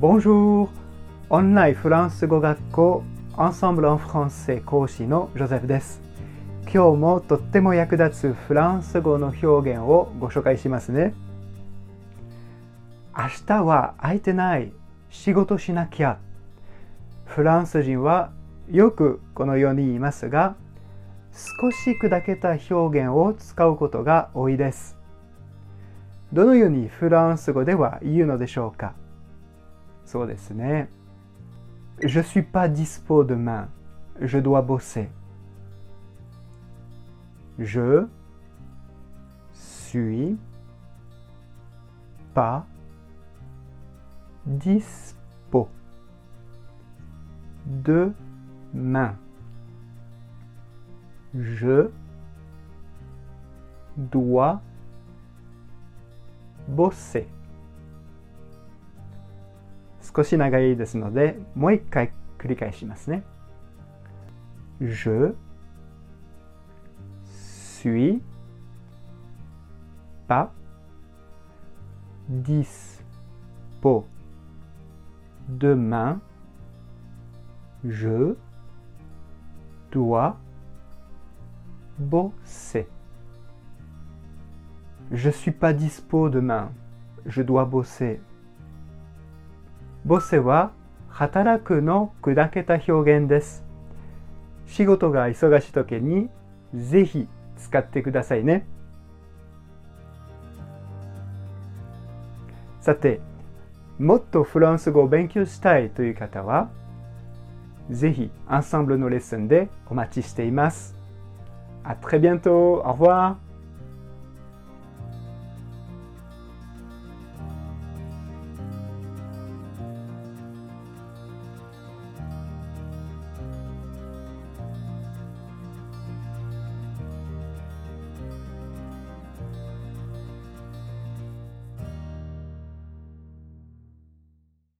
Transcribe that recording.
Bonjour! オンラインフランス語学校 Ensemble en français 講師のジョゼフです。今日もとっても役立つフランス語の表現をご紹介しますね。明日は空いてない。仕事しなきゃ。フランス人はよくこのように言いますが、少し砕けた表現を使うことが多いです。どのようにフランス語では言うのでしょうか？そうですね。Je suis pas dispo demain. Je dois bosser. Je suis pas dispo demain. Je dois bosser. 少し長いですので、もう一回繰り返しますね。Je suis pas dispo demain. Je dois bosser. Je suis pas dispo demain. Je dois bosser. ボセは働くの砕けた表現です。仕事が忙しい時にぜひ使ってくださいね。さて、もっとフランス語を勉強したいという方は、ぜひアンサンブルのレッスンでお待ちしています。あ très bientôt! Au revoir!